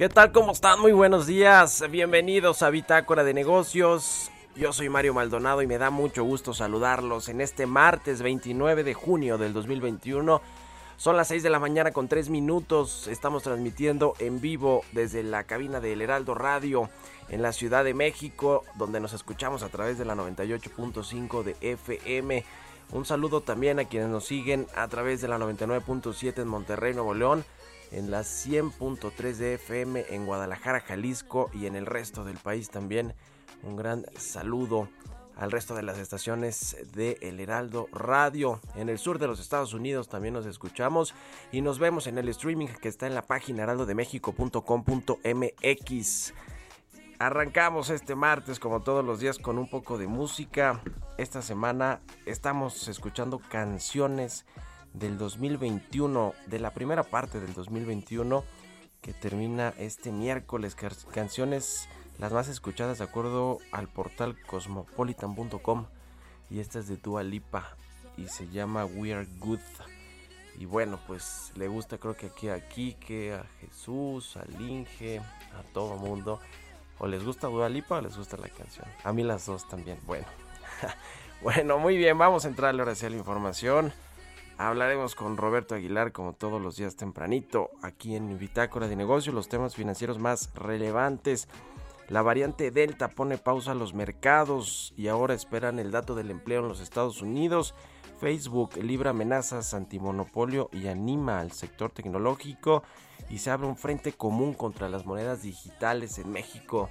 ¿Qué tal? ¿Cómo están? Muy buenos días. Bienvenidos a Bitácora de Negocios. Yo soy Mario Maldonado y me da mucho gusto saludarlos en este martes 29 de junio del 2021. Son las 6 de la mañana con 3 minutos. Estamos transmitiendo en vivo desde la cabina del Heraldo Radio en la Ciudad de México, donde nos escuchamos a través de la 98.5 de FM. Un saludo también a quienes nos siguen a través de la 99.7 en Monterrey, Nuevo León en la 100.3 de FM en Guadalajara, Jalisco y en el resto del país también. Un gran saludo al resto de las estaciones de El Heraldo Radio. En el sur de los Estados Unidos también nos escuchamos y nos vemos en el streaming que está en la página heraldodemexico.com.mx. Arrancamos este martes como todos los días con un poco de música. Esta semana estamos escuchando canciones del 2021, de la primera parte del 2021 que termina este miércoles. Canciones las más escuchadas de acuerdo al portal cosmopolitan.com y esta es de Dua Lipa y se llama We Are Good. Y bueno, pues le gusta creo que aquí a Kike, a Jesús, al Inge, a todo mundo. O les gusta Dua Lipa o les gusta la canción. A mí las dos también. Bueno. bueno, muy bien, vamos a entrarle ahora sí a la información. Hablaremos con Roberto Aguilar como todos los días tempranito aquí en Bitácora de Negocios, los temas financieros más relevantes. La variante Delta pone pausa a los mercados y ahora esperan el dato del empleo en los Estados Unidos. Facebook libra amenazas antimonopolio y anima al sector tecnológico y se abre un frente común contra las monedas digitales en México.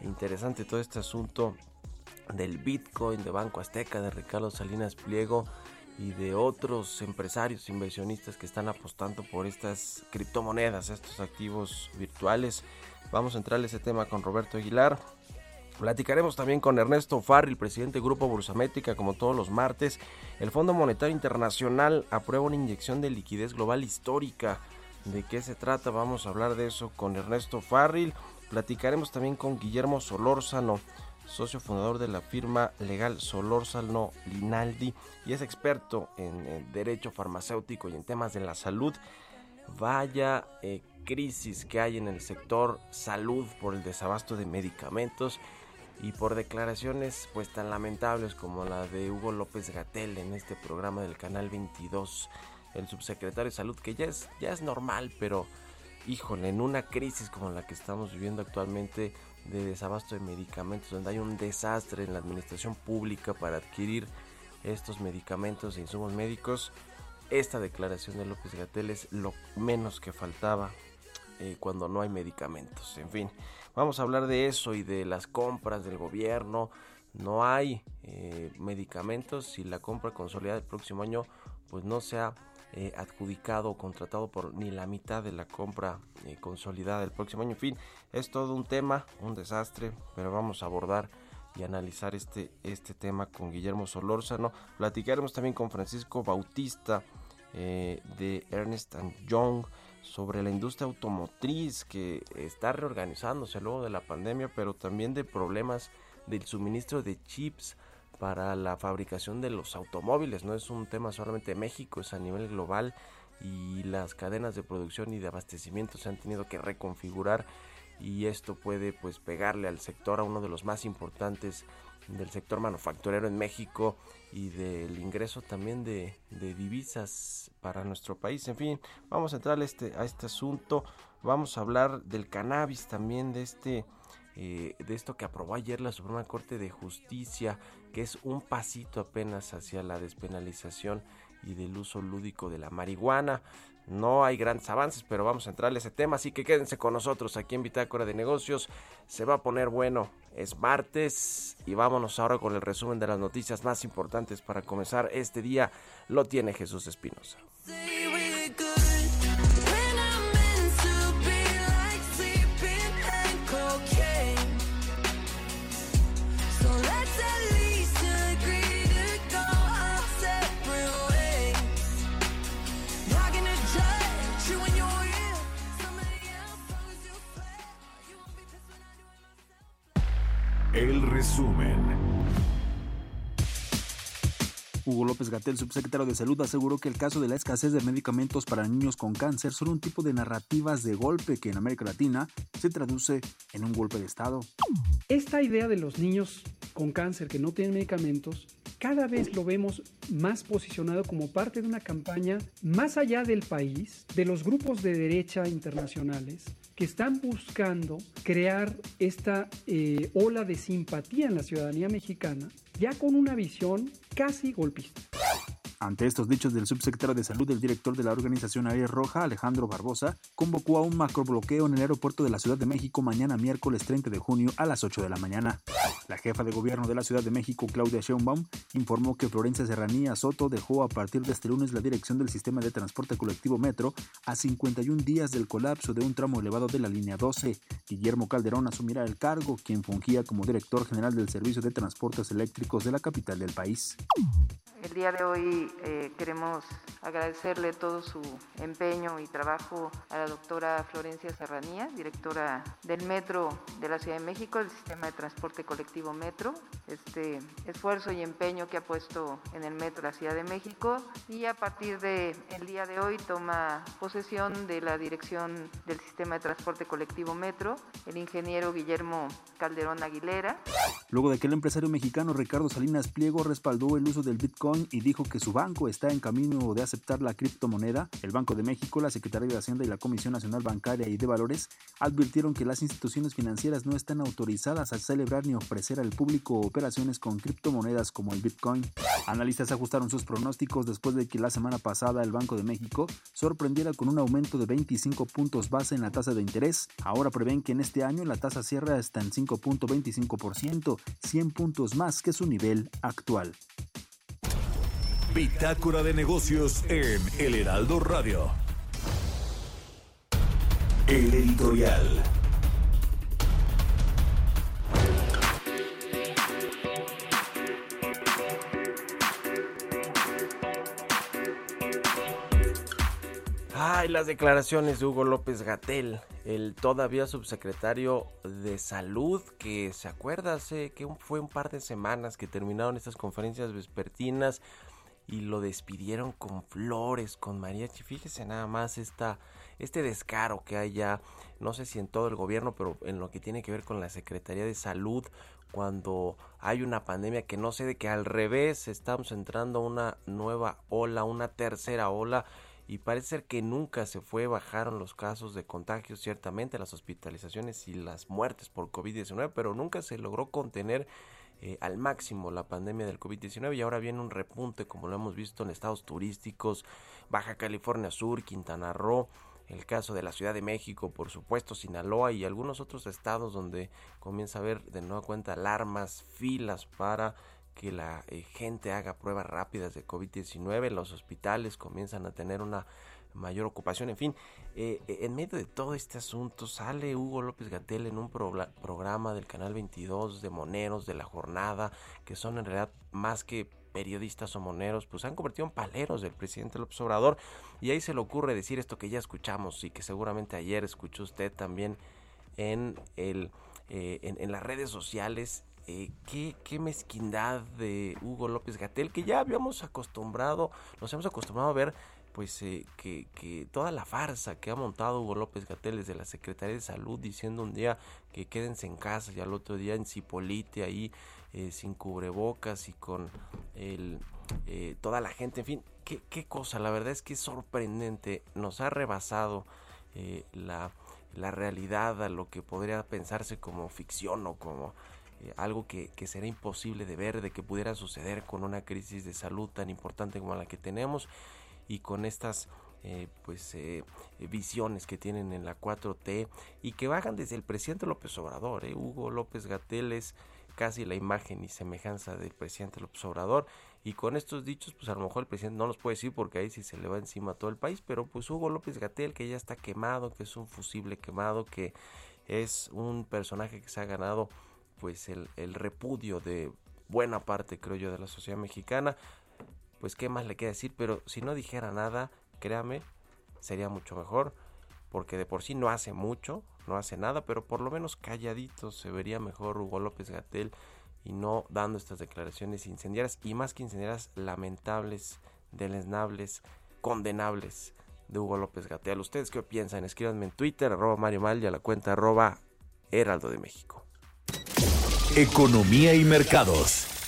Interesante todo este asunto del Bitcoin de Banco Azteca de Ricardo Salinas Pliego y de otros empresarios inversionistas que están apostando por estas criptomonedas, estos activos virtuales. Vamos a entrar a ese tema con Roberto Aguilar. Platicaremos también con Ernesto Farri, presidente del Grupo Bursamétrica, como todos los martes. El Fondo Monetario Internacional aprueba una inyección de liquidez global histórica. ¿De qué se trata? Vamos a hablar de eso con Ernesto Farril. Platicaremos también con Guillermo Solórzano, socio fundador de la firma legal Solórzano Linaldi y es experto en, derecho farmacéutico y en temas de la salud. Vaya eh, crisis que hay en el sector salud por el desabasto de medicamentos y por declaraciones pues tan lamentables como la de Hugo López Gatel en este programa del canal 22, el subsecretario de salud que ya es ya es normal, pero híjole, en una crisis como la que estamos viviendo actualmente de desabasto de medicamentos, donde hay un desastre en la administración pública para adquirir estos medicamentos e insumos médicos. Esta declaración de López Gatel es lo menos que faltaba eh, cuando no hay medicamentos. En fin, vamos a hablar de eso y de las compras del gobierno. No hay eh, medicamentos si la compra consolidada el próximo año pues no sea eh, adjudicado o contratado por ni la mitad de la compra consolidada el próximo año. En fin, es todo un tema, un desastre, pero vamos a abordar y analizar este, este tema con Guillermo Solórzano. Platicaremos también con Francisco Bautista eh, de Ernest Young sobre la industria automotriz que está reorganizándose luego de la pandemia, pero también de problemas del suministro de chips para la fabricación de los automóviles. No es un tema solamente de México, es a nivel global y las cadenas de producción y de abastecimiento se han tenido que reconfigurar y esto puede pues pegarle al sector a uno de los más importantes del sector manufacturero en México y del ingreso también de, divisas para nuestro país. En fin, vamos a entrar a este, este asunto. Vamos a hablar del cannabis también, de este eh, de esto que aprobó ayer la Suprema Corte de Justicia, que es un pasito apenas hacia la despenalización y del uso lúdico de la marihuana. No hay grandes avances, pero vamos a entrarle a ese tema, así que quédense con nosotros aquí en Bitácora de Negocios. Se va a poner bueno, es martes y vámonos ahora con el resumen de las noticias más importantes para comenzar este día. Lo tiene Jesús Espinosa. Resumen. Hugo López Gatel, subsecretario de Salud, aseguró que el caso de la escasez de medicamentos para niños con cáncer son un tipo de narrativas de golpe que en América Latina se traduce en un golpe de Estado. Esta idea de los niños con cáncer que no tienen medicamentos, cada vez lo vemos más posicionado como parte de una campaña más allá del país, de los grupos de derecha internacionales, que están buscando crear esta eh, ola de simpatía en la ciudadanía mexicana, ya con una visión casi golpista. Ante estos dichos del subsecretario de Salud, el director de la organización Aire Roja, Alejandro Barbosa, convocó a un macrobloqueo en el aeropuerto de la Ciudad de México mañana miércoles 30 de junio a las 8 de la mañana. La jefa de gobierno de la Ciudad de México, Claudia Sheinbaum, informó que Florencia Serranía Soto dejó a partir de este lunes la dirección del sistema de transporte colectivo Metro a 51 días del colapso de un tramo elevado de la línea 12. Guillermo Calderón asumirá el cargo, quien fungía como director general del Servicio de Transportes Eléctricos de la capital del país. El día de hoy eh, queremos agradecerle todo su empeño y trabajo a la doctora Florencia Serranía, directora del Metro de la Ciudad de México, del sistema de transporte colectivo Metro, este esfuerzo y empeño que ha puesto en el Metro de la Ciudad de México y a partir del el día de hoy toma posesión de la dirección del sistema de transporte colectivo Metro el ingeniero Guillermo Calderón Aguilera. Luego de que el empresario mexicano Ricardo Salinas Pliego respaldó el uso del Bitcoin y dijo que su banco está en camino de aceptar la criptomoneda, el Banco de México, la Secretaría de Hacienda y la Comisión Nacional Bancaria y de Valores advirtieron que las instituciones financieras no están autorizadas a celebrar ni ofrecer al público operaciones con criptomonedas como el Bitcoin. Analistas ajustaron sus pronósticos después de que la semana pasada el Banco de México sorprendiera con un aumento de 25 puntos base en la tasa de interés. Ahora prevén que en este año la tasa cierra hasta en 5.25%, 100 puntos más que su nivel actual. Bitácora de negocios en El Heraldo Radio. El editorial. Ay, las declaraciones de Hugo López Gatel, el todavía subsecretario de Salud, que se acuerda hace que fue un par de semanas que terminaron estas conferencias vespertinas y lo despidieron con flores, con mariachi. Fíjese nada más esta, este descaro que hay ya, no sé si en todo el gobierno, pero en lo que tiene que ver con la Secretaría de Salud, cuando hay una pandemia que no sé de que al revés estamos entrando una nueva ola, una tercera ola. Y parece ser que nunca se fue, bajaron los casos de contagios, ciertamente las hospitalizaciones y las muertes por COVID-19, pero nunca se logró contener eh, al máximo la pandemia del COVID-19 y ahora viene un repunte como lo hemos visto en estados turísticos, Baja California Sur, Quintana Roo, el caso de la Ciudad de México, por supuesto, Sinaloa y algunos otros estados donde comienza a haber de nueva cuenta alarmas, filas para que la eh, gente haga pruebas rápidas de COVID-19, los hospitales comienzan a tener una mayor ocupación, en fin, eh, en medio de todo este asunto sale Hugo López Gatel en un programa del Canal 22 de Moneros de la Jornada, que son en realidad más que periodistas o moneros, pues han convertido en paleros del presidente López Obrador, y ahí se le ocurre decir esto que ya escuchamos y que seguramente ayer escuchó usted también en, el, eh, en, las redes sociales, eh, qué, qué, mezquindad de Hugo López Gatel, que ya habíamos acostumbrado, nos hemos acostumbrado a ver pues eh, que, que, toda la farsa que ha montado Hugo López Gatel desde la Secretaría de Salud diciendo un día que quédense en casa y al otro día en Cipolite ahí eh, sin cubrebocas y con el, eh, toda la gente, en fin, qué, cosa, la verdad es que es sorprendente, nos ha rebasado la, la, realidad a lo que podría pensarse como ficción o como algo que, que será imposible de ver, de que pudiera suceder con una crisis de salud tan importante como la que tenemos y con estas eh, pues eh, visiones que tienen en la 4T y que bajan desde el presidente López Obrador. Eh. Hugo López Gatel es casi la imagen y semejanza del presidente López Obrador y con estos dichos pues a lo mejor el presidente no los puede decir porque ahí sí se le va encima a todo el país, pero pues Hugo López Gatel que ya está quemado, que es un fusible quemado, que es un personaje que se ha ganado pues el, el repudio de buena parte creo yo de la sociedad mexicana pues qué más le queda decir, pero si no dijera nada, créame, sería mucho mejor, porque de por sí no hace mucho, no hace nada, pero por lo menos calladito se vería mejor Hugo López Gatel y no dando estas declaraciones incendiarias y más que incendiarias lamentables, deleznables, condenables de Hugo López Gatel. ¿Ustedes qué piensan? Escríbanme en Twitter, arroba Mario Mal y a la cuenta arroba Heraldo de México. Economía y mercados.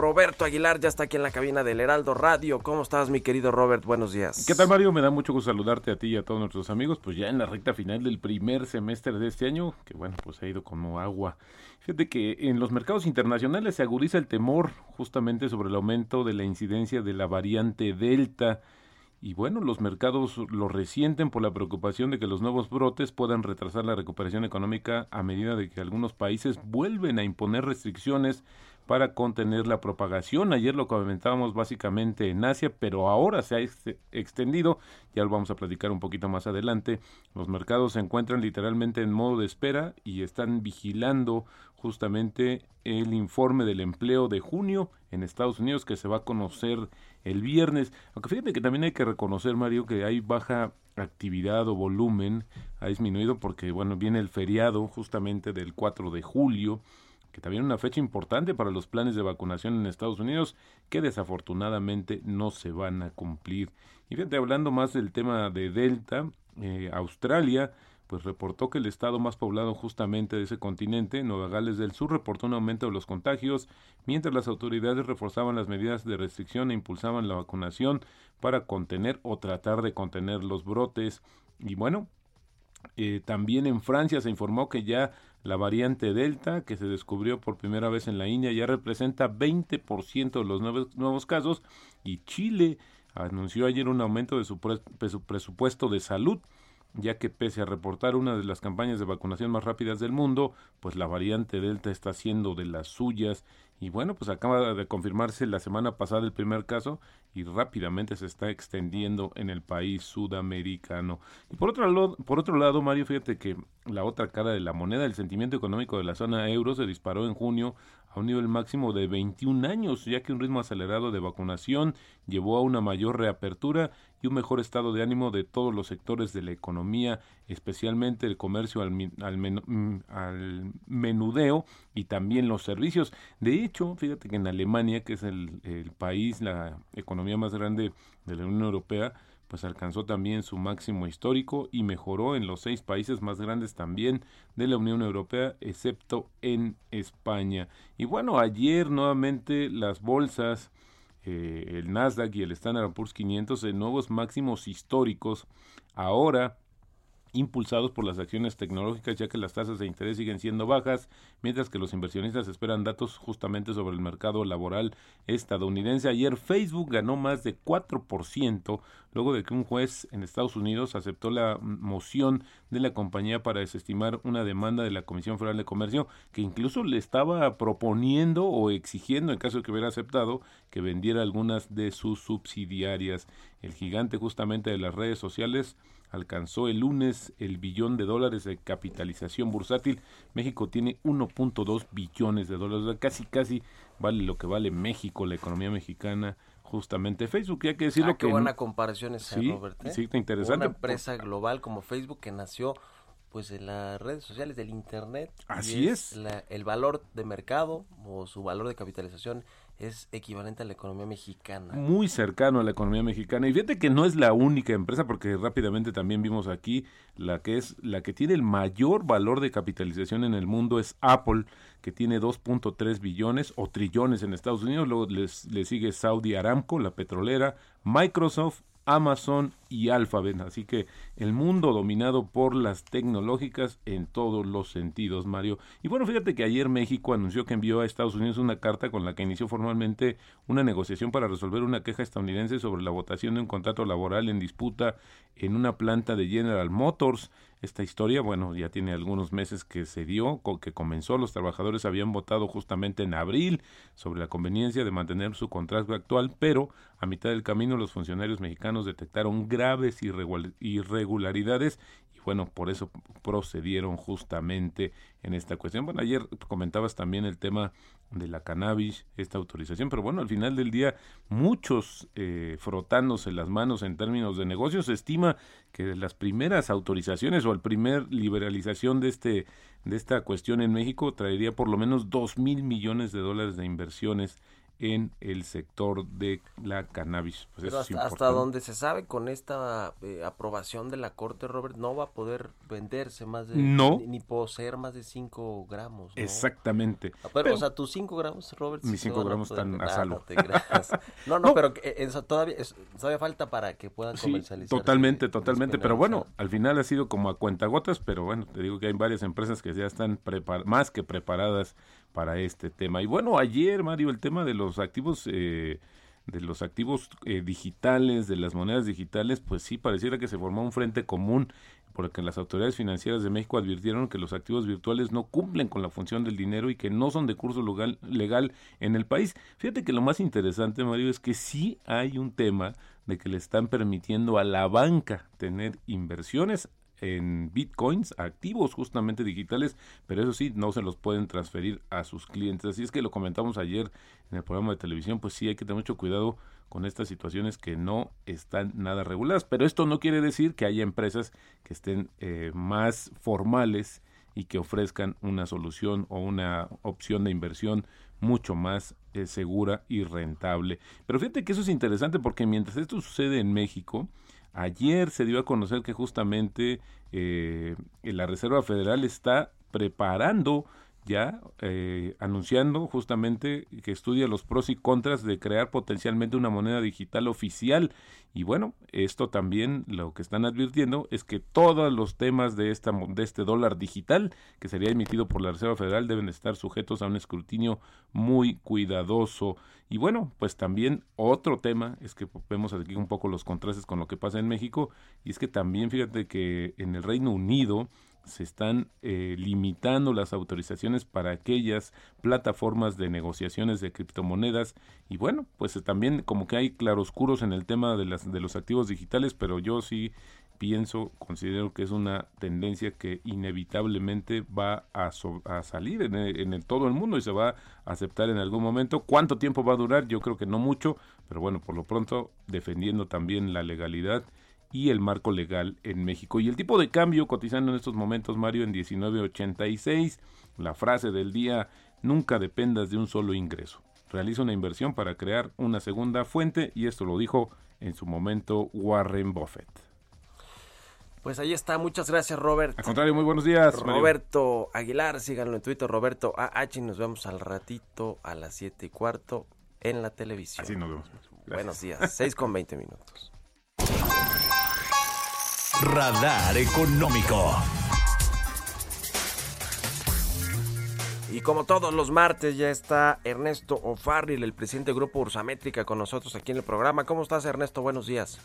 Roberto Aguilar ya está aquí en la cabina del Heraldo Radio. ¿Cómo estás, mi querido Robert? Buenos días. ¿Qué tal, Mario? Me da mucho gusto saludarte a ti y a todos nuestros amigos. Pues ya en la recta final del primer semestre de este año, que bueno, pues ha ido como agua. Fíjate que en los mercados internacionales se agudiza el temor justamente sobre el aumento de la incidencia de la variante Delta. Y bueno, los mercados lo resienten por la preocupación de que los nuevos brotes puedan retrasar la recuperación económica a medida de que algunos países vuelven a imponer restricciones para contener la propagación. Ayer lo comentábamos básicamente en Asia, pero ahora se ha extendido, ya lo vamos a platicar un poquito más adelante. Los mercados se encuentran literalmente en modo de espera y están vigilando justamente el informe del empleo de junio en Estados Unidos que se va a conocer el viernes. Aunque fíjate que también hay que reconocer, Mario, que hay baja actividad o volumen, ha disminuido porque, bueno, viene el feriado justamente del 4 de julio que también una fecha importante para los planes de vacunación en Estados Unidos que desafortunadamente no se van a cumplir. Y fíjate, hablando más del tema de Delta, eh, Australia pues reportó que el estado más poblado justamente de ese continente, Nueva Gales del Sur, reportó un aumento de los contagios, mientras las autoridades reforzaban las medidas de restricción e impulsaban la vacunación para contener o tratar de contener los brotes. Y bueno, eh, también en Francia se informó que ya la variante Delta, que se descubrió por primera vez en la India, ya representa 20% de los nuevos, casos. Y Chile anunció ayer un aumento de su, presupuesto de salud ya que pese a reportar una de las campañas de vacunación más rápidas del mundo, pues la variante Delta está haciendo de las suyas y bueno, pues acaba de confirmarse la semana pasada el primer caso y rápidamente se está extendiendo en el país sudamericano. Y por otro lado, por otro lado, Mario, fíjate que la otra cara de la moneda, el sentimiento económico de la zona euro se disparó en junio a un nivel máximo de 21 años, ya que un ritmo acelerado de vacunación llevó a una mayor reapertura y un mejor estado de ánimo de todos los sectores de la economía, especialmente el comercio al, mm, al, menudeo y también los servicios. De hecho, fíjate que en Alemania, que es el, el país, la economía más grande de la Unión Europea, pues alcanzó también su máximo histórico y mejoró en los seis países más grandes también de la Unión Europea, excepto en España. Y bueno, ayer nuevamente las bolsas, eh, el Nasdaq y el Standard Poor's 500 en nuevos máximos históricos. Ahora impulsados por las acciones tecnológicas ya que las tasas de interés siguen siendo bajas, mientras que los inversionistas esperan datos justamente sobre el mercado laboral estadounidense. Ayer Facebook ganó más de 4% luego de que un juez en Estados Unidos aceptó la moción de la compañía para desestimar una demanda de la Comisión Federal de Comercio que incluso le estaba proponiendo o exigiendo, en caso de que hubiera aceptado, que vendiera algunas de sus subsidiarias. El gigante justamente de las redes sociales alcanzó el lunes el billón de dólares de capitalización bursátil. México tiene 1.2 billones de dólares, casi casi vale lo que vale México, la economía mexicana, justamente Facebook. hay que decirlo ah, qué que buena comparación esa, sí, Robert. ¿eh? Sí, está interesante. Una empresa global como Facebook que nació pues en las redes sociales del internet. Así es. el valor de mercado o su valor de capitalización es equivalente a la economía mexicana. Muy cercano a la economía mexicana. Y fíjate que no es la única empresa, porque rápidamente también vimos aquí la que es la que tiene el mayor valor de capitalización en el mundo es Apple, que tiene 2.3 billones o trillones en Estados Unidos. Luego les, le sigue Saudi Aramco, la petrolera, Microsoft, Amazon y Alphabet. Así que el mundo dominado por las tecnológicas en todos los sentidos, Mario. Y bueno, fíjate que ayer México anunció que envió a Estados Unidos una carta con la que inició formalmente una negociación para resolver una queja estadounidense sobre la votación de un contrato laboral en disputa en una planta de General Motors. Esta historia, bueno, ya tiene algunos meses que se dio, que comenzó. Los trabajadores habían votado justamente en abril sobre la conveniencia de mantener su contrato actual, pero a mitad del camino los funcionarios mexicanos detectaron graves irregularidades bueno, por eso procedieron justamente en esta cuestión. Bueno, ayer comentabas también el tema de la cannabis, esta autorización, pero bueno, al final del día muchos eh, frotándose las manos en términos de negocios, se estima que las primeras autorizaciones o el primer liberalización de este de esta cuestión en México traería por lo menos dos mil millones de dólares de inversiones en el sector de la cannabis. Pues hasta, donde se sabe con esta eh, aprobación de la Corte, Robert, no va a poder venderse más de... No. Ni, poseer más de 5 gramos. Exactamente. Ah, pero, o sea, tus 5 gramos, Robert... Mis 5 gramos están a salvo. no, no, pero eso todavía, todavía falta para que puedan comercializar. totalmente, totalmente. Pero bueno, al final ha sido como a cuentagotas, pero bueno, te digo que hay varias empresas que ya están más que preparadas para este tema. Y bueno, ayer, Mario, el tema de los activos... Eh, de los activos eh, digitales, de las monedas digitales, pues sí, pareciera que se formó un frente común, porque las autoridades financieras de México advirtieron que los activos virtuales no cumplen con la función del dinero y que no son de curso legal, legal en el país. Fíjate que lo más interesante, Mario, es que sí hay un tema de que le están permitiendo a la banca tener inversiones en bitcoins, activos justamente digitales, pero eso sí, no se los pueden transferir a sus clientes. Así es que lo comentamos ayer en el programa de televisión, pues sí hay que tener mucho cuidado con estas situaciones que no están nada reguladas. Pero esto no quiere decir que haya empresas que estén eh, más formales y que ofrezcan una solución o una opción de inversión mucho más eh, segura y rentable. Pero fíjate que eso es interesante porque mientras esto sucede en México, Ayer se dio a conocer que justamente eh, la Reserva Federal está preparando ya eh, anunciando justamente que estudia los pros y contras de crear potencialmente una moneda digital oficial. Y bueno esto también lo que están advirtiendo es que todos los temas de esta de este dólar digital que sería emitido por la Reserva Federal deben estar sujetos a un escrutinio muy cuidadoso. Y bueno pues también otro tema es que vemos aquí un poco los contrastes con lo que pasa en México y es que también fíjate que en el Reino Unido se están eh, limitando las autorizaciones para aquellas plataformas de negociaciones de criptomonedas. Y bueno pues eh, también como que hay claroscuros en el tema de las de los activos digitales pero yo sí pienso considero que es una tendencia que inevitablemente va a, salir en, en todo el mundo y se va a aceptar en algún momento. Cuánto tiempo va a durar yo creo que no mucho pero bueno por lo pronto defendiendo también la legalidad y el marco legal en México. Y el tipo de cambio cotizando en estos momentos, Mario, en 19.86. La frase del día, nunca dependas de un solo ingreso. Realiza una inversión para crear una segunda fuente y esto lo dijo en su momento Warren Buffett. Pues ahí está, muchas gracias Robert. Al contrario, muy buenos días. Roberto Aguilar, síganlo en Twitter, Roberto AH, y nos vemos al ratito a las 7 y cuarto en la televisión. Así nos vemos. Buenos días, 6 con 20 minutos. Radar Económico. Y como todos los martes ya está Ernesto O'Farrill, el presidente del Grupo Ursamétrica, con nosotros aquí en el programa. ¿Cómo estás, Ernesto? Buenos días.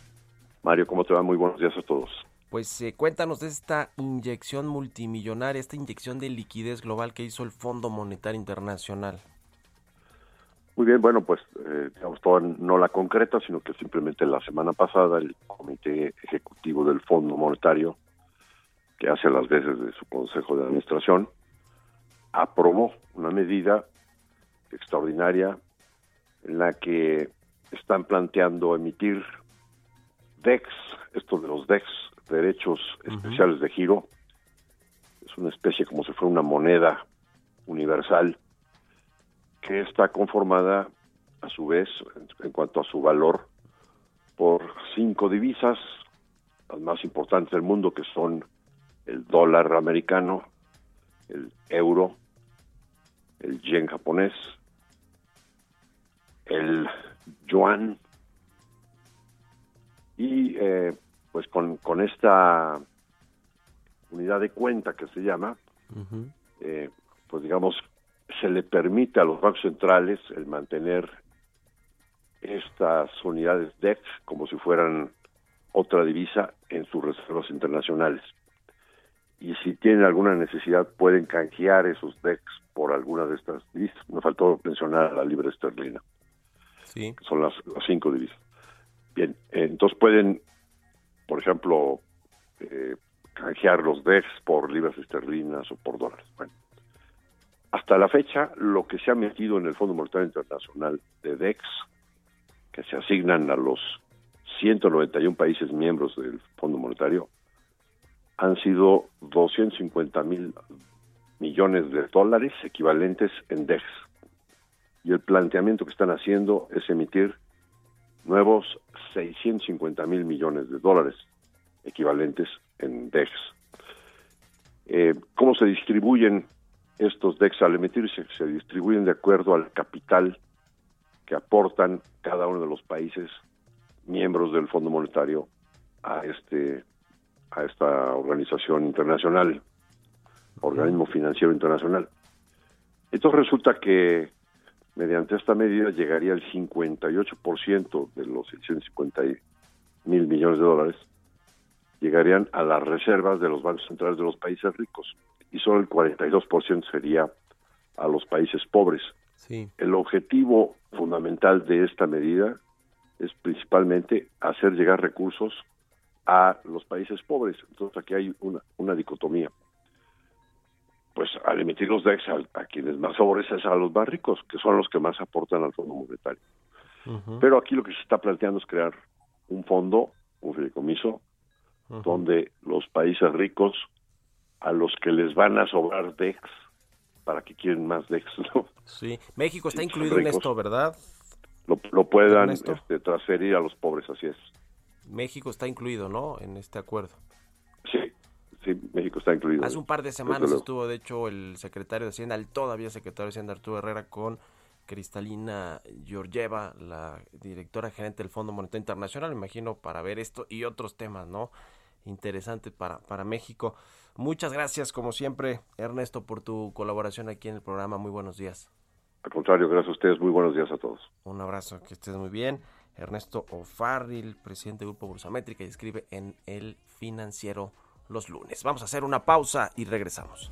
Mario, ¿cómo te va? Muy buenos días a todos. Pues eh, cuéntanos de esta inyección multimillonaria, esta inyección de liquidez global que hizo el Fondo Monetario Internacional. Muy bien, bueno, pues eh, digamos, no la concreta, sino que simplemente la semana pasada el Comité Ejecutivo del Fondo Monetario, que hace las veces de su Consejo de Administración, aprobó una medida extraordinaria en la que están planteando emitir DEX, esto de los DEX, derechos especiales de giro, es una especie como si fuera una moneda universal que está conformada a su vez en, cuanto a su valor por cinco divisas, las más importantes del mundo que son el dólar americano, el euro, el yen japonés, el yuan y eh, pues con, con, esta unidad de cuenta que se llama, eh, pues digamos, se le permite a los bancos centrales el mantener estas unidades DEX como si fueran otra divisa en sus reservas internacionales y si tienen alguna necesidad pueden canjear esos DEX por alguna de estas divisas. Me faltó mencionar la libra esterlina. Sí. son las, cinco divisas. Bien, entonces pueden, por ejemplo, eh, canjear los DEX por libras esterlinas o por dólares. Bueno, hasta la fecha, lo que se ha metido en el Fondo Monetario Internacional de DEX, que se asignan a los 191 países miembros del Fondo Monetario, han sido 250 mil millones de dólares equivalentes en DEX. Y el planteamiento que están haciendo es emitir nuevos 650 mil millones de dólares equivalentes en DEX. Eh, ¿Cómo se distribuyen estos DEX al emitirse? Se distribuyen de acuerdo al capital que aportan cada uno de los países miembros del Fondo Monetario a este a esta organización internacional, organismo financiero internacional. Entonces resulta que mediante esta medida llegaría el 58% de los 650 mil millones de dólares, llegarían a las reservas de los bancos centrales de los países ricos y solo el 42% sería a los países pobres. Sí. El objetivo fundamental de esta medida es principalmente hacer llegar recursos a los países pobres. Entonces aquí hay una, una dicotomía. Pues al emitir los DEX a, quienes más favorecen a los más ricos, que son los que más aportan al Fondo Monetario. Pero aquí lo que se está planteando es crear un fondo, un fideicomiso, donde los países ricos, a los que les van a sobrar DEX, para que quieren más DEX, ¿no? Sí, México está incluido en esto, ¿verdad? Lo, lo puedan este, transferir a los pobres, así es. México está incluido, ¿no? En este acuerdo. Sí, sí, México está incluido. Hace un par de semanas estuvo, de hecho, el secretario de Hacienda, el todavía secretario de Hacienda Arturo Herrera, con Cristalina Georgieva, la directora gerente del Fondo Monetario Internacional, imagino, para ver esto y otros temas, ¿no? Interesantes para, para México. Muchas gracias, como siempre, Ernesto, por tu colaboración aquí en el programa. Muy buenos días. Al contrario, gracias a ustedes. Muy buenos días a todos. Un abrazo, que estés muy bien. Ernesto O'Farrill, presidente del Grupo Bursamétrica, y escribe en El Financiero los lunes. Vamos a hacer una pausa y regresamos.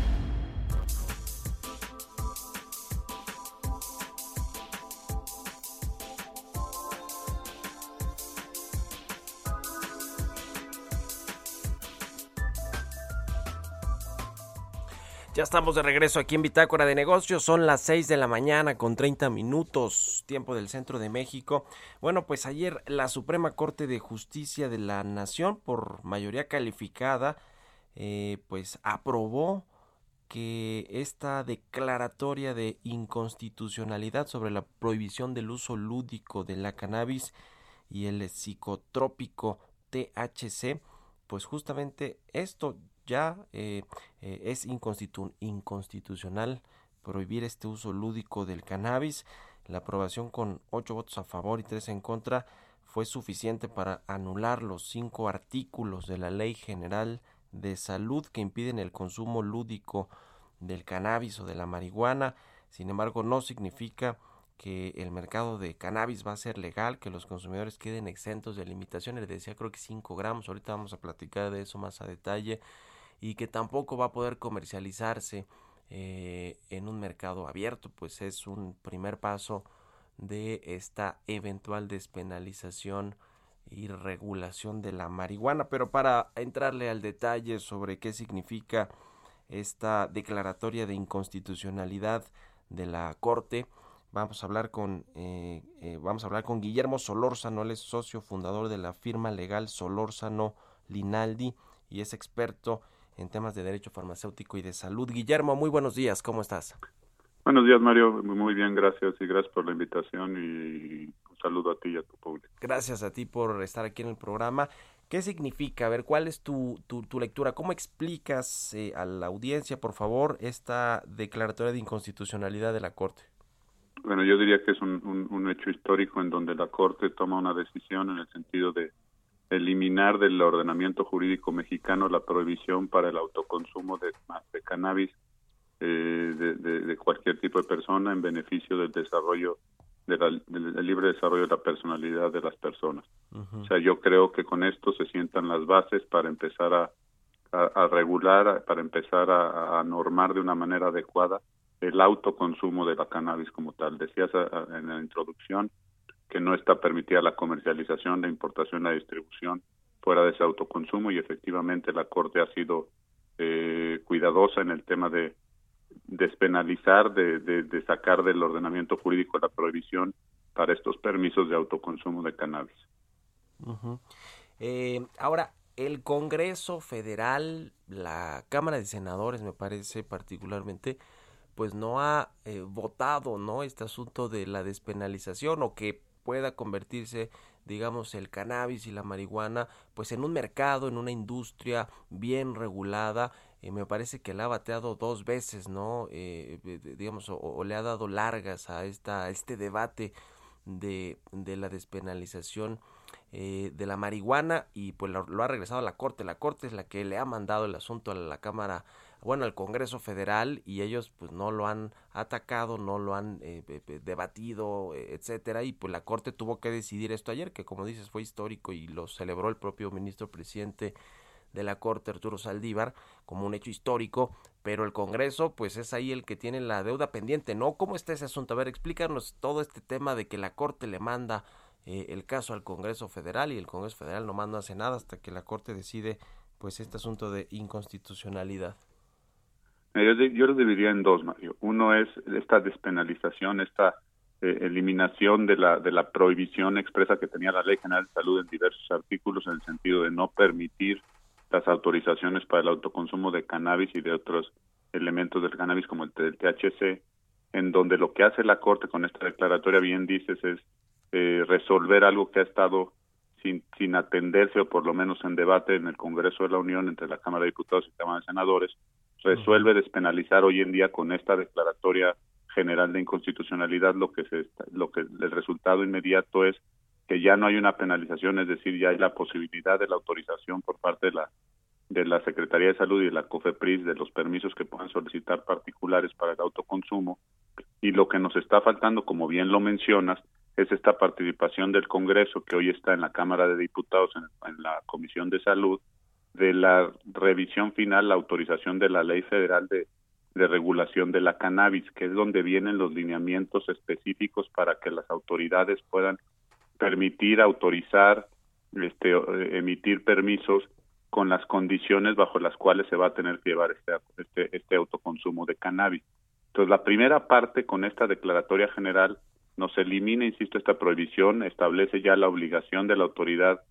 Ya estamos de regreso aquí en Bitácora de Negocios. Son las 6 de la mañana con 30 minutos, tiempo del centro de México. Bueno, pues ayer la Suprema Corte de Justicia de la Nación, por mayoría calificada, eh, pues aprobó que esta declaratoria de inconstitucionalidad sobre la prohibición del uso lúdico de la cannabis y el psicotrópico THC, pues justamente esto ya eh, eh, es inconstitucional prohibir este uso lúdico del cannabis. La aprobación con ocho votos a favor y tres en contra fue suficiente para anular los cinco artículos de la Ley General de Salud que impiden el consumo lúdico del cannabis o de la marihuana. Sin embargo, no significa que el mercado de cannabis va a ser legal, que los consumidores queden exentos de limitaciones. Le decía, creo que 5 gramos. Ahorita vamos a platicar de eso más a detalle y que tampoco va a poder comercializarse eh, en un mercado abierto, pues es un primer paso de esta eventual despenalización y regulación de la marihuana. Pero para entrarle al detalle sobre qué significa esta declaratoria de inconstitucionalidad de la Corte, vamos a hablar con eh, eh, vamos a hablar con Guillermo Solórzano, él es socio fundador de la firma legal Solórzano Linaldi y es experto en temas de derecho farmacéutico y de salud. Guillermo, muy buenos días, ¿cómo estás? Buenos días, Mario. Muy bien, gracias y gracias por la invitación y un saludo a ti y a tu público. Gracias a ti por estar aquí en el programa. ¿Qué significa? A ver, ¿cuál es tu, tu, lectura? ¿Cómo explicas eh, a la audiencia, por favor, esta declaratoria de inconstitucionalidad de la Corte? Bueno, yo diría que es un, un hecho histórico en donde la Corte toma una decisión en el sentido de eliminar del ordenamiento jurídico mexicano la prohibición para el autoconsumo de, de cannabis eh, de, cualquier tipo de persona en beneficio del desarrollo del, libre desarrollo de la personalidad de las personas. O sea, yo creo que con esto se sientan las bases para empezar a, a, regular, para empezar a, a, normar de una manera adecuada el autoconsumo de la cannabis como tal. Decías en la introducción, que no está permitida la comercialización, la importación, la distribución fuera de ese autoconsumo y efectivamente la Corte ha sido eh, cuidadosa en el tema de despenalizar, de, de, sacar del ordenamiento jurídico la prohibición para estos permisos de autoconsumo de cannabis. eh, ahora, el Congreso Federal, la Cámara de Senadores, me parece particularmente, pues no ha eh, votado, ¿no? Este asunto de la despenalización o que pueda convertirse digamos el cannabis y la marihuana pues en un mercado en una industria bien regulada eh, me parece que la ha bateado dos veces no eh, digamos o, le ha dado largas a esta este debate de, de la despenalización eh, de la marihuana y pues lo, lo, ha regresado a la corte. La corte es la que le ha mandado el asunto a la cámara bueno, al Congreso Federal y ellos pues no lo han atacado, no lo han eh, debatido, etcétera, y pues la Corte tuvo que decidir esto ayer, que como dices fue histórico y lo celebró el propio ministro presidente de la Corte, Arturo Saldívar, como un hecho histórico, pero el Congreso, pues es ahí el que tiene la deuda pendiente, ¿no? ¿Cómo está ese asunto? A ver, explícanos todo este tema de que la Corte le manda eh, el caso al Congreso Federal y el Congreso Federal no manda hace nada hasta que la Corte decide, pues, este asunto de inconstitucionalidad. Yo, yo lo dividiría en dos, Mario. Uno es esta despenalización, esta eh, eliminación de la, de la prohibición expresa que tenía la Ley General de Salud en diversos artículos en el sentido de no permitir las autorizaciones para el autoconsumo de cannabis y de otros elementos del cannabis como el, THC, en donde lo que hace la Corte con esta declaratoria, bien dices, es eh, resolver algo que ha estado sin, sin atenderse o por lo menos en debate en el Congreso de la Unión entre la Cámara de Diputados y la Cámara de Senadores, resuelve despenalizar hoy en día con esta declaratoria general de inconstitucionalidad lo que se lo que el resultado inmediato es que ya no hay una penalización, es decir, ya hay la posibilidad de la autorización por parte de la de la Secretaría de Salud y de la COFEPRIS de los permisos que puedan solicitar particulares para el autoconsumo. Y lo que nos está faltando, como bien lo mencionas, es esta participación del Congreso que hoy está en la Cámara de Diputados en la Comisión de Salud de la revisión final, la autorización de la Ley Federal de, Regulación de la Cannabis, que es donde vienen los lineamientos específicos para que las autoridades puedan permitir, autorizar, este, emitir permisos con las condiciones bajo las cuales se va a tener que llevar este, este, este autoconsumo de cannabis. Entonces, la primera parte con esta declaratoria general nos elimina, insisto, esta prohibición, establece ya la obligación de la autoridad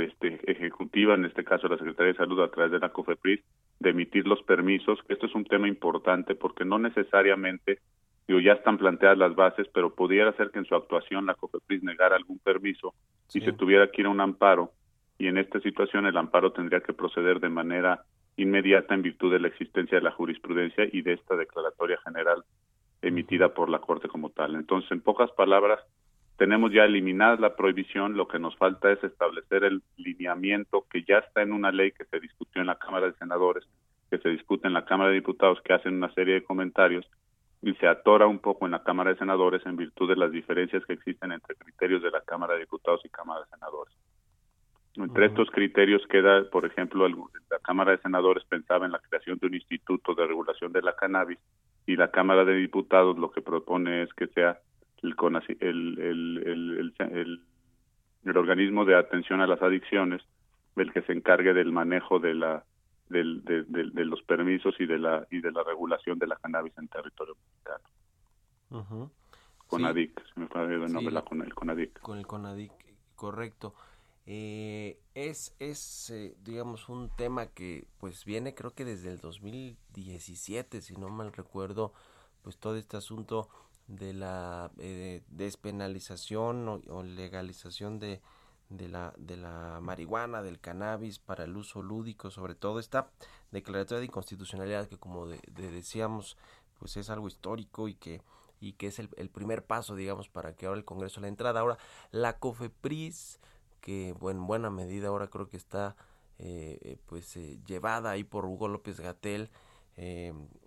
este, ejecutiva, en este caso la Secretaría de Salud a través de la COFEPRIS, de emitir los permisos. Esto es un tema importante porque no necesariamente, digo, ya están planteadas las bases, pero pudiera ser que en su actuación la COFEPRIS negara algún permiso y se tuviera que ir a un amparo. Y en esta situación el amparo tendría que proceder de manera inmediata en virtud de la existencia de la jurisprudencia y de esta declaratoria general emitida por la Corte como tal. Entonces, en pocas palabras, tenemos ya eliminada la prohibición, lo que nos falta es establecer el lineamiento que ya está en una ley que se discutió en la Cámara de Senadores, que se discute en la Cámara de Diputados, que hacen una serie de comentarios y se atora un poco en la Cámara de Senadores en virtud de las diferencias que existen entre criterios de la Cámara de Diputados y Cámara de Senadores. Entre estos criterios queda, por ejemplo, la Cámara de Senadores pensaba en la creación de un instituto de regulación de la cannabis y la Cámara de Diputados lo que propone es que sea el, el, el, el, organismo de atención a las adicciones el que se encargue del manejo de la del, de, de, los permisos y de la y de la regulación de la cannabis en territorio mexicano. CONADIC, se me fue el nombre, la, con el CONADIC. Con el CONADIC, correcto. Eh, es, es eh, digamos, un tema que pues viene creo que desde el 2017, si no mal recuerdo, pues todo este asunto de la eh, despenalización o, legalización de, de, la, de la marihuana, del cannabis para el uso lúdico, sobre todo esta declaratoria de inconstitucionalidad que como decíamos, pues es algo histórico y que y que es el, el primer paso, digamos, para que ahora el Congreso la entrada. Ahora, la COFEPRIS que en buena medida ahora creo que está eh, eh, pues eh, llevada ahí por Hugo López Gatel,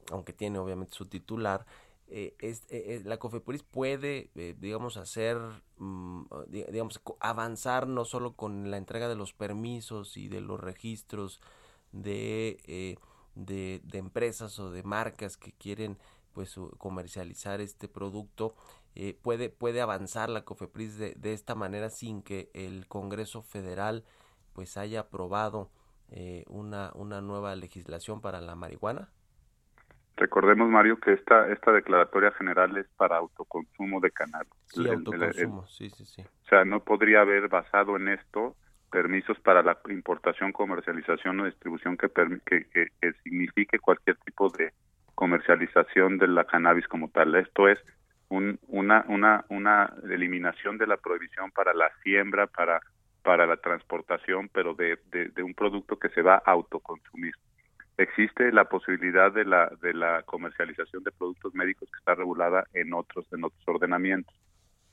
aunque tiene obviamente su titular. Es, la COFEPRIS puede, digamos, hacer, mm, digamos, avanzar no solo con la entrega de los permisos y de los registros de, de, de empresas o de marcas que quieren pues comercializar este producto eh, puede, puede avanzar la COFEPRIS de, de, esta manera sin que el Congreso Federal pues haya aprobado eh, una, una nueva legislación para la marihuana? Recordemos, Mario, que esta, esta declaratoria general es para autoconsumo de cannabis. Sí, autoconsumo, sí, sí, sí. O sea, no podría haber basado en esto permisos para la importación, comercialización o distribución que, que, que signifique cualquier tipo de comercialización de la cannabis como tal. Esto es una, una, una eliminación de la prohibición para la siembra, para, para la transportación, pero de, de, un producto que se va a autoconsumir. Existe la posibilidad de la, de la comercialización de productos médicos que está regulada en otros, en otros ordenamientos.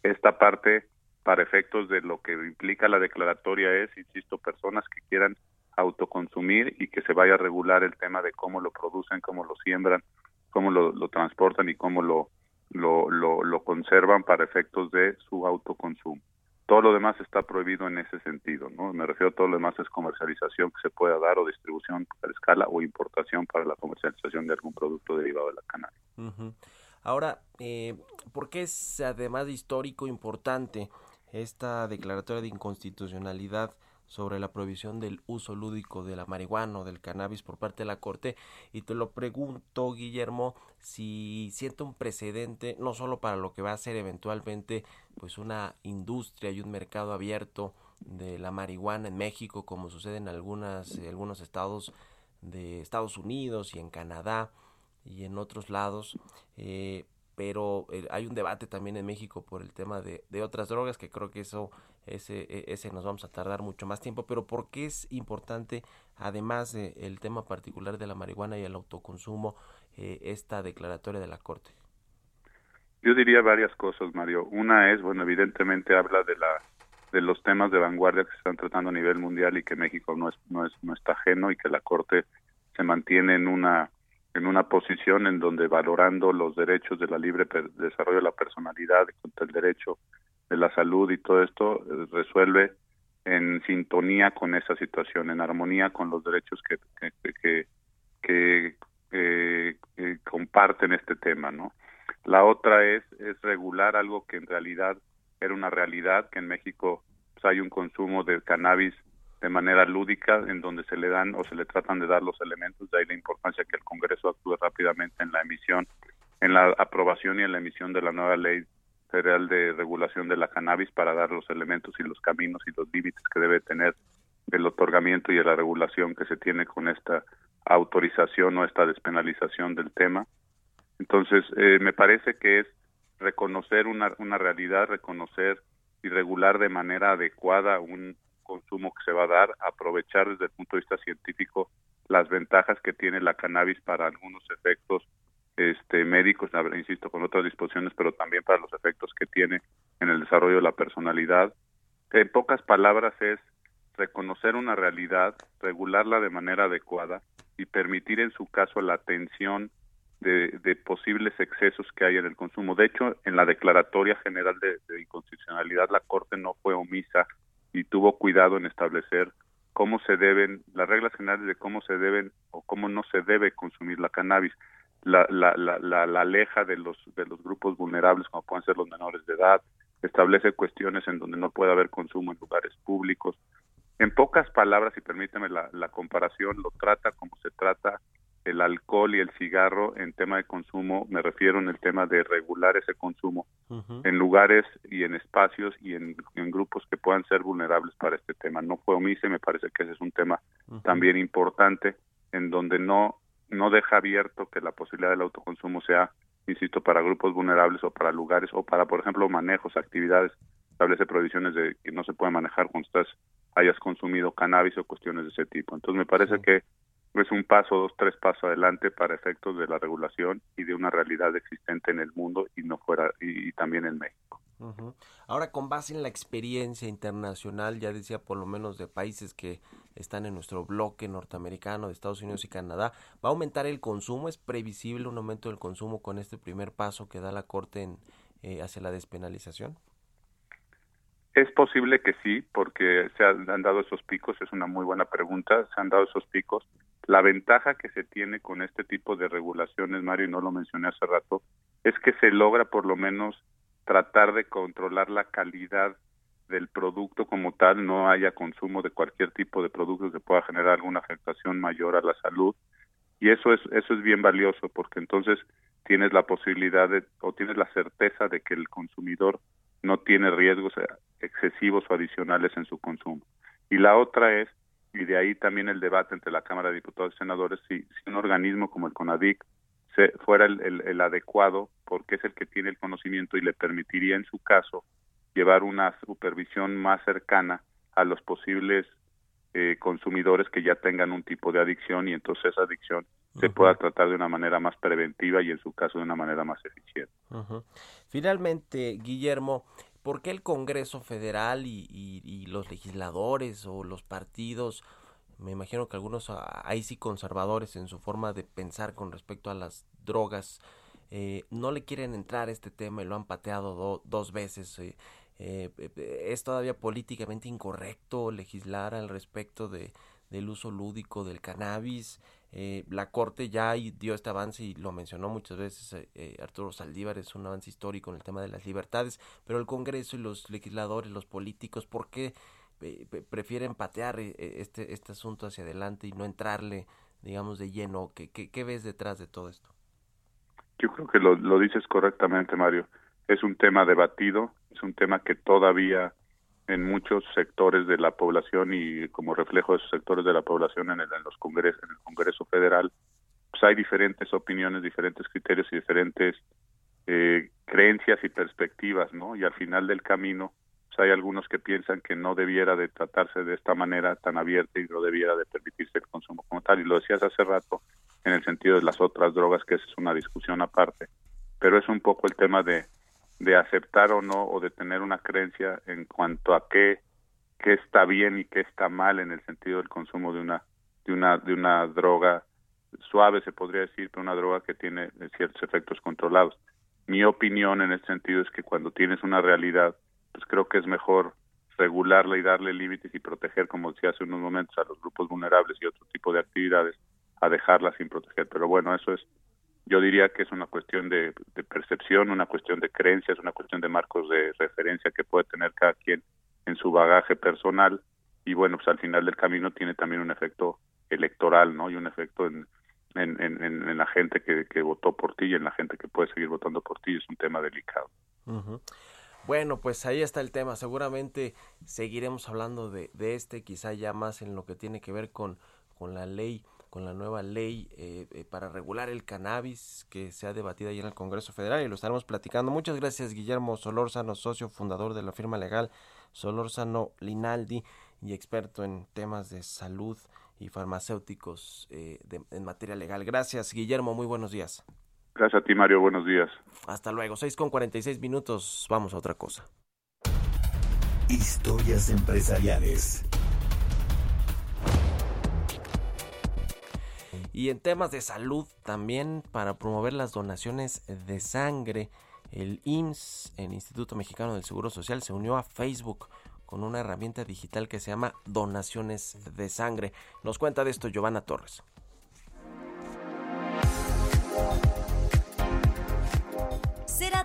Esta parte, para efectos de lo que implica la declaratoria, es, insisto, personas que quieran autoconsumir y que se vaya a regular el tema de cómo lo producen, cómo lo siembran, cómo lo, transportan y cómo lo conservan para efectos de su autoconsumo. Todo lo demás está prohibido en ese sentido, ¿no? Me refiero a todo lo demás es comercialización que se pueda dar o distribución a escala o importación para la comercialización de algún producto derivado de la cannabis. Ahora, eh, ¿por qué es además histórico importante esta declaratoria de inconstitucionalidad sobre la prohibición del uso lúdico de la marihuana o del cannabis por parte de la Corte. Y te lo pregunto, Guillermo, si siente un precedente, no solo para lo que va a ser eventualmente pues una industria y un mercado abierto de la marihuana en México, como sucede en algunas, algunos estados de Estados Unidos y en Canadá y en otros lados, eh, pero eh, hay un debate también en México por el tema de, de otras drogas que creo que eso ese, e, ese nos vamos a tardar mucho más tiempo, pero ¿por qué es importante, además del tema particular de la marihuana y el autoconsumo, eh, esta declaratoria de la Corte? Yo diría varias cosas, Mario. Una es, bueno, evidentemente habla de la de los temas de vanguardia que se están tratando a nivel mundial y que México no es no es no está ajeno y que la Corte se mantiene en una en una posición en donde valorando los derechos de la libre desarrollo de la personalidad contra el derecho de la salud y todo esto eh, resuelve en sintonía con esa situación, en armonía con los derechos que, que, que, que comparten este tema, ¿no? La otra es, es regular algo que en realidad era una realidad, que en México pues, hay un consumo de cannabis de manera lúdica, en donde se le dan o se le tratan de dar los elementos, de ahí la importancia que el Congreso actúe rápidamente en la emisión, en la aprobación y en la emisión de la nueva ley federal de regulación de la cannabis para dar los elementos y los caminos y los límites que debe tener el otorgamiento y la regulación que se tiene con esta autorización o esta despenalización del tema. Entonces, eh, me parece que es reconocer una, una realidad, reconocer y regular de manera adecuada un consumo que se va a dar, aprovechar desde el punto de vista científico las ventajas que tiene la cannabis para algunos efectos este, médicos, insisto, con otras disposiciones, pero también para los efectos que tiene en el desarrollo de la personalidad. En pocas palabras es reconocer una realidad, regularla de manera adecuada y permitir en su caso la atención de, posibles excesos que hay en el consumo. De hecho, en la Declaratoria General de, de Inconstitucionalidad, la Corte no fue omisa y tuvo cuidado en establecer cómo se deben, las reglas generales de cómo se deben o cómo no se debe consumir la cannabis la, la, la, la, aleja de los, de los grupos vulnerables, como pueden ser los menores de edad, establece cuestiones en donde no puede haber consumo en lugares públicos. En pocas palabras, y permíteme la, la comparación, lo trata como se trata el alcohol y el cigarro en tema de consumo, me refiero en el tema de regular ese consumo en lugares y en espacios y en, grupos que puedan ser vulnerables para este tema. No fue omise, me parece que ese es un tema también importante en donde no no deja abierto que la posibilidad del autoconsumo sea, insisto, para grupos vulnerables o para lugares o para, por ejemplo, manejos, actividades, establece prohibiciones de que no se puede manejar cuando estás hayas consumido cannabis o cuestiones de ese tipo. Entonces me parece que es un paso, dos, tres pasos adelante para efectos de la regulación y de una realidad existente en el mundo y no fuera y también en México. Ahora, con base en la experiencia internacional, ya decía por lo menos de países que están en nuestro bloque norteamericano, de Estados Unidos y Canadá, ¿va a aumentar el consumo? ¿Es previsible un aumento del consumo con este primer paso que da la Corte en, eh, hacia la despenalización? Es posible que sí, porque se han dado esos picos, es una muy buena pregunta, se han dado esos picos. La ventaja que se tiene con este tipo de regulaciones, Mario, y no lo mencioné hace rato, es que se logra por lo menos tratar de controlar la calidad del producto como tal, no haya consumo de cualquier tipo de producto que pueda generar alguna afectación mayor a la salud y eso es eso es bien valioso porque entonces tienes la posibilidad de o tienes la certeza de que el consumidor no tiene riesgos excesivos o adicionales en su consumo. Y la otra es y de ahí también el debate entre la Cámara de Diputados y Senadores si, si un organismo como el CONADIC fuera el, adecuado porque es el que tiene el conocimiento y le permitiría en su caso llevar una supervisión más cercana a los posibles eh, consumidores que ya tengan un tipo de adicción y entonces esa adicción se pueda tratar de una manera más preventiva y en su caso de una manera más eficiente. Finalmente, Guillermo, ¿por qué el Congreso Federal y los legisladores o los partidos me imagino que algunos ah, ahí sí conservadores en su forma de pensar con respecto a las drogas eh, no le quieren entrar a este tema y lo han pateado dos veces. Eh, eh, es todavía políticamente incorrecto legislar al respecto de, del uso lúdico del cannabis. la Corte ya dio este avance y lo mencionó muchas veces Arturo Saldívar, es un avance histórico en el tema de las libertades, pero el Congreso y los legisladores, los políticos, ¿por qué prefieren patear eh, eh, este, este asunto hacia adelante y no entrarle, digamos, de lleno. ¿Qué, qué, ves detrás de todo esto? Yo creo que lo, lo dices correctamente, Mario. Es un tema debatido, es un tema que todavía en muchos sectores de la población y como reflejo de esos sectores de la población en, el, en los congresos, en el Congreso Federal, pues hay diferentes opiniones, diferentes criterios y diferentes eh, creencias y perspectivas, ¿no? Y al final del camino, hay algunos que piensan que no debiera de tratarse de esta manera tan abierta y no debiera de permitirse el consumo como tal. Y lo decías hace rato en el sentido de las otras drogas, que esa es una discusión aparte. Pero es un poco el tema de, de aceptar o no o de tener una creencia en cuanto a qué, qué está bien y qué está mal en el sentido del consumo de una, de una, de una droga suave, se podría decir, pero una droga que tiene ciertos efectos controlados. Mi opinión en ese sentido es que cuando tienes una realidad pues creo que es mejor regularla y darle límites y proteger, como decía hace unos momentos, a los grupos vulnerables y otro tipo de actividades, a dejarlas sin proteger. Pero bueno, eso es, yo diría que es una cuestión de, percepción, una cuestión de creencias, una cuestión de marcos de referencia que puede tener cada quien en su bagaje personal y bueno, pues al final del camino tiene también un efecto electoral, ¿no? Y un efecto en, en, la gente que, que, votó por ti y en la gente que puede seguir votando por ti. Es un tema delicado. Bueno, pues ahí está el tema. Seguramente seguiremos hablando de, de este, quizá ya más en lo que tiene que ver con, con la ley con la nueva ley eh, eh, para regular el cannabis que se ha debatido ahí en el Congreso Federal y lo estaremos platicando. Muchas gracias Guillermo Solórzano, socio fundador de la firma legal Solórzano Linaldi y experto en temas de salud y farmacéuticos eh, en materia legal. Gracias Guillermo, muy buenos días. Gracias a ti Mario, buenos días. Hasta luego, 6 con 46 minutos, vamos a otra cosa. Historias empresariales. Y en temas de salud también para promover las donaciones de sangre, el IMSS, el Instituto Mexicano del Seguro Social, se unió a Facebook con una herramienta digital que se llama Donaciones de Sangre. Nos cuenta de esto Giovanna Torres.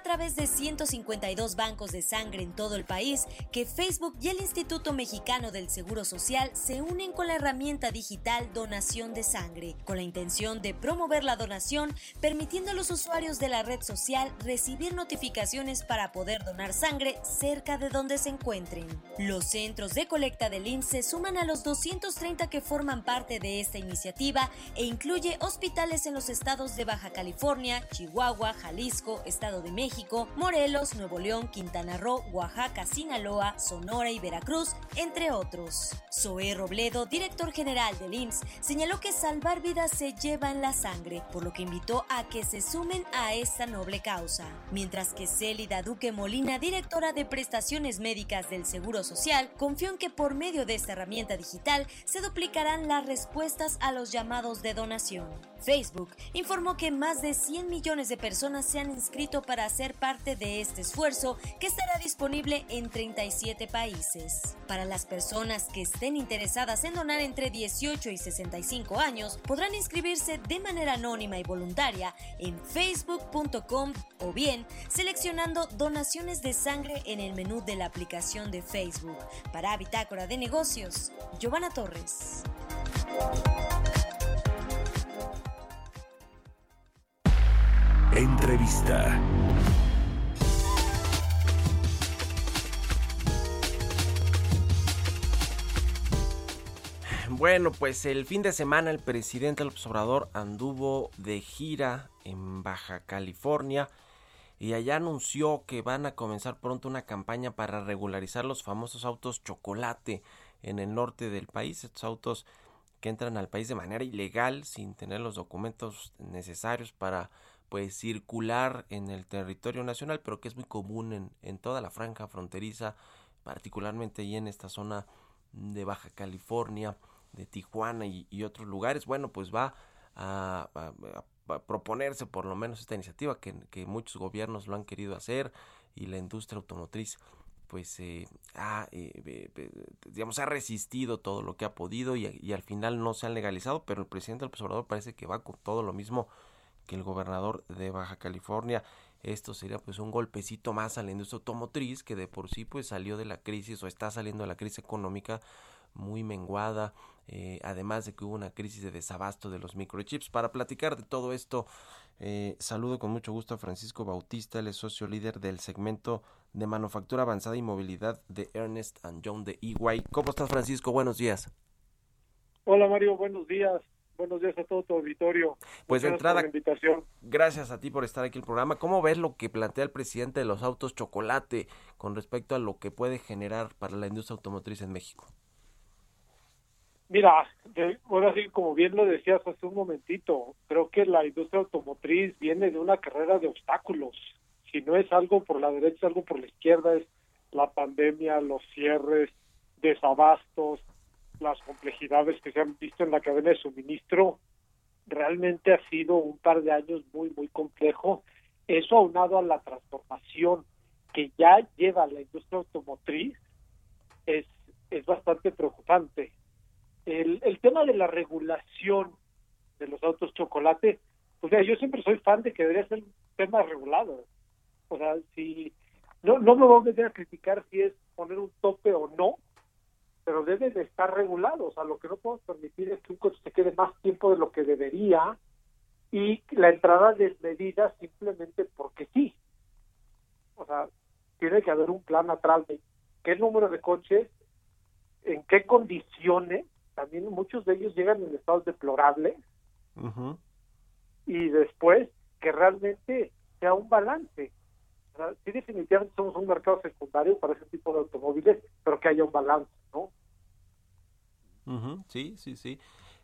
A través de 152 bancos de sangre en todo el país que Facebook y el Instituto Mexicano del Seguro Social se unen con la herramienta digital Donación de Sangre, con la intención de promover la donación, permitiendo a los usuarios de la red social recibir notificaciones para poder donar sangre cerca de donde se encuentren. Los centros de colecta del IMSS se suman a los 230 que forman parte de esta iniciativa e incluye hospitales en los estados de Baja California, Chihuahua, Jalisco, Estado de México, Morelos, Nuevo León, Quintana Roo, Oaxaca, Sinaloa, Sonora y Veracruz, entre otros. Zoé Robledo, director general del IMSS, señaló que salvar vidas se lleva en la sangre, por lo que invitó a que se sumen a esta noble causa. Mientras que Célida Duque Molina, directora de prestaciones médicas del Seguro Social, confió en que por medio de esta herramienta digital se duplicarán las respuestas a los llamados de donación. Facebook informó que más de 100 millones de personas se han inscrito para ser parte de este esfuerzo que estará disponible en 37 países. Para las personas que estén interesadas en donar entre 18 y 65 años, podrán inscribirse de manera anónima y voluntaria en facebook.com o bien seleccionando donaciones de sangre en el menú de la aplicación de Facebook. Para Bitácora de Negocios, Giovanna Torres. Entrevista. Bueno, pues el fin de semana el presidente López Obrador anduvo de gira en Baja California y allá anunció que van a comenzar pronto una campaña para regularizar los famosos autos chocolate en el norte del país, estos autos que entran al país de manera ilegal sin tener los documentos necesarios para pues circular en el territorio nacional, pero que es muy común en, en toda la franja fronteriza, particularmente y en esta zona de Baja California, de Tijuana y, otros lugares. Bueno, pues va a, proponerse por lo menos esta iniciativa que, que, muchos gobiernos lo han querido hacer y la industria automotriz pues eh, ha, digamos, ha resistido todo lo que ha podido y, al final no se han legalizado, pero el presidente del Obrador parece que va con todo lo mismo que el gobernador de Baja California. Esto sería pues un golpecito más a la industria automotriz que de por sí pues salió de la crisis o está saliendo de la crisis económica muy menguada, eh, además de que hubo una crisis de desabasto de los microchips. Para platicar de todo esto, eh, saludo con mucho gusto a Francisco Bautista, el socio líder del segmento de manufactura avanzada y movilidad de Ernest and John de EY. ¿Cómo estás Francisco? Buenos días. Hola Mario, buenos días. Buenos días a todo tu auditorio. Pues de entrada, invitación. gracias a ti por estar aquí en el programa. ¿Cómo ves lo que plantea el presidente de los autos chocolate con respecto a lo que puede generar para la industria automotriz en México? Mira, ahora sí, como bien lo decías hace un momentito, creo que la industria automotriz viene de una carrera de obstáculos. Si no es algo por la derecha, es algo por la izquierda, es la pandemia, los cierres, desabastos, las complejidades que se han visto en la cadena de suministro, realmente ha sido un par de años muy, muy complejo. Eso aunado a la transformación que ya lleva la industria automotriz es, es bastante preocupante. El, el tema de la regulación de los autos chocolate, o sea, yo siempre soy fan de que debería ser un tema regulado. O sea, si no, no me voy a meter a criticar si es poner un tope o no, pero deben de estar regulados. O sea, lo que no podemos permitir es que un coche se quede más tiempo de lo que debería y la entrada desmedida simplemente porque sí. O sea, tiene que haber un plan atrás de qué número de coches, en qué condiciones, también muchos de ellos llegan en estados deplorables, y después que realmente sea un balance. Sí, definitivamente somos un mercado secundario para ese tipo de automóviles, pero que haya un balance, ¿no? Sí, sí, sí.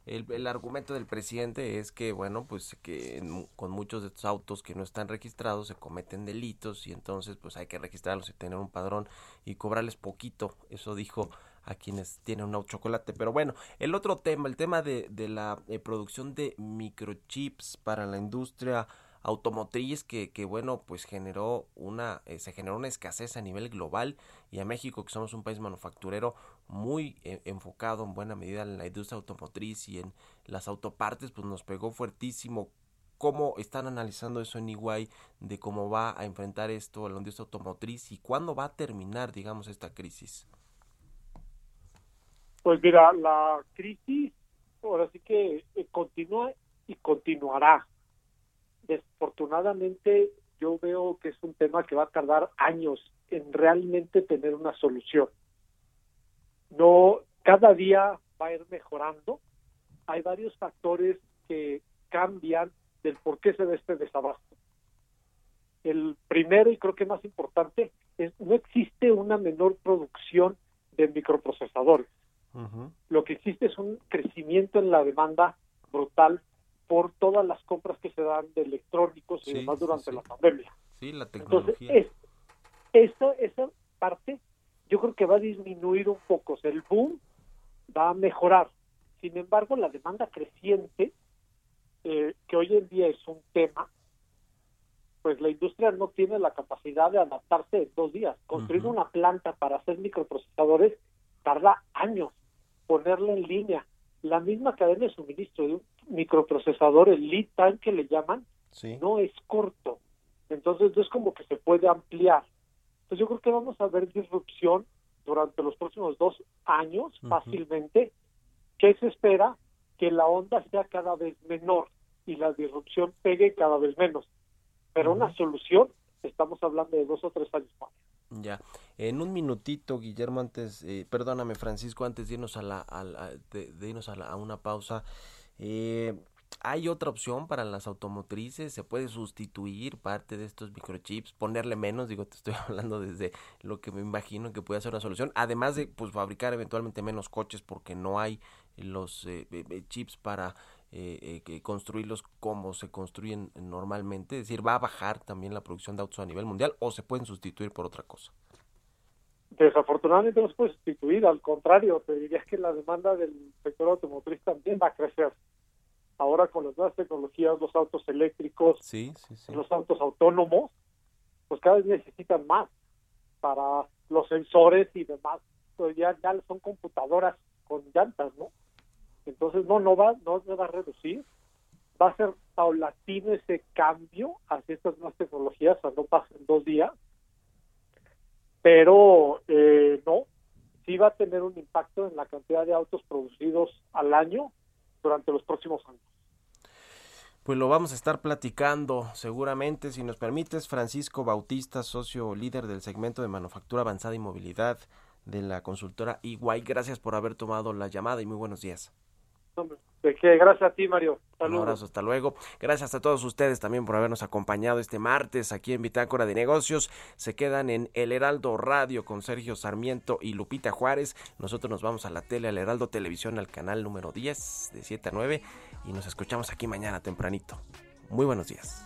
El, argumento del presidente es que, bueno, pues que con muchos de estos autos que no están registrados se cometen delitos y entonces pues hay que registrarlos y tener un padrón y cobrarles poquito. Eso dijo a quienes tienen un auto chocolate. Pero bueno, el otro tema, el tema de, de la eh, producción de microchips para la industria automotriz que, que bueno pues generó una eh, se generó una escasez a nivel global y a México que somos un país manufacturero muy eh, enfocado en buena medida en la industria automotriz y en las autopartes pues nos pegó fuertísimo. Cómo están analizando eso en Iguay de cómo va a enfrentar esto la industria automotriz y cuándo va a terminar digamos esta crisis pues mira la crisis ahora sí que eh, continúa y continuará desafortunadamente yo veo que es un tema que va a tardar años en realmente tener una solución. No, cada día va a ir mejorando. Hay varios factores que cambian del por qué se ve este desabasto. El primero y creo que más importante es no existe una menor producción de microprocesadores. Lo que existe es un crecimiento en la demanda brutal por todas las compras que se dan de electrónicos y demás durante la pandemia. Sí, la tecnología. Entonces, esa, esa parte yo creo que va a disminuir un poco. el boom va a mejorar. Sin embargo, la demanda creciente, eh, que hoy en día es un tema, pues la industria no tiene la capacidad de adaptarse en dos días. Construir una planta para hacer microprocesadores tarda años. Ponerla en línea. La misma cadena de suministro de un microprocesador, el lead time que le llaman, no es corto. Entonces no es como que se puede ampliar. Entonces yo creo que vamos a ver disrupción durante los próximos dos años fácilmente. que se espera? Que la onda sea cada vez menor y la disrupción pegue cada vez menos. Pero una solución, estamos hablando de dos o tres años más. Ya, en un minutito, Guillermo, antes, eh, perdóname, Francisco, antes de irnos a, la, de, irnos a, la, a una pausa, eh, hay otra opción para las automotrices, se puede sustituir parte de estos microchips, ponerle menos, digo, te estoy hablando desde lo que me imagino que puede ser una solución, además de pues fabricar eventualmente menos coches porque no hay los eh, eh, chips para eh, construirlos como se construyen normalmente, es decir, va a bajar también la producción de autos a nivel mundial o se pueden sustituir por otra cosa. Desafortunadamente no se puede sustituir, al contrario, te diría que la demanda del sector automotriz también va a crecer. Ahora con las nuevas tecnologías, los autos eléctricos, los autos autónomos, pues cada vez necesitan más para los sensores y demás. Pues ya, ya son computadoras con llantas, ¿no? Entonces no, no va, no se va a reducir. Va a ser paulatino ese cambio hacia estas nuevas tecnologías, o sea, no pasa en dos días pero eh, no, sí va a tener un impacto en la cantidad de autos producidos al año durante los próximos años. Pues lo vamos a estar platicando seguramente, si nos permites, Francisco Bautista, socio líder del segmento de manufactura avanzada y movilidad de la consultora EY. Gracias por haber tomado la llamada y muy buenos días. De que gracias a ti, Mario. Un abrazo, hasta luego. Gracias a todos ustedes también por habernos acompañado este martes aquí en Bitácora de Negocios. Se quedan en El Heraldo Radio con Sergio Sarmiento y Lupita Juárez. Nosotros nos vamos a la tele, al Heraldo Televisión, al canal número 10 de 7 a 9 y nos escuchamos aquí mañana tempranito. Muy buenos días.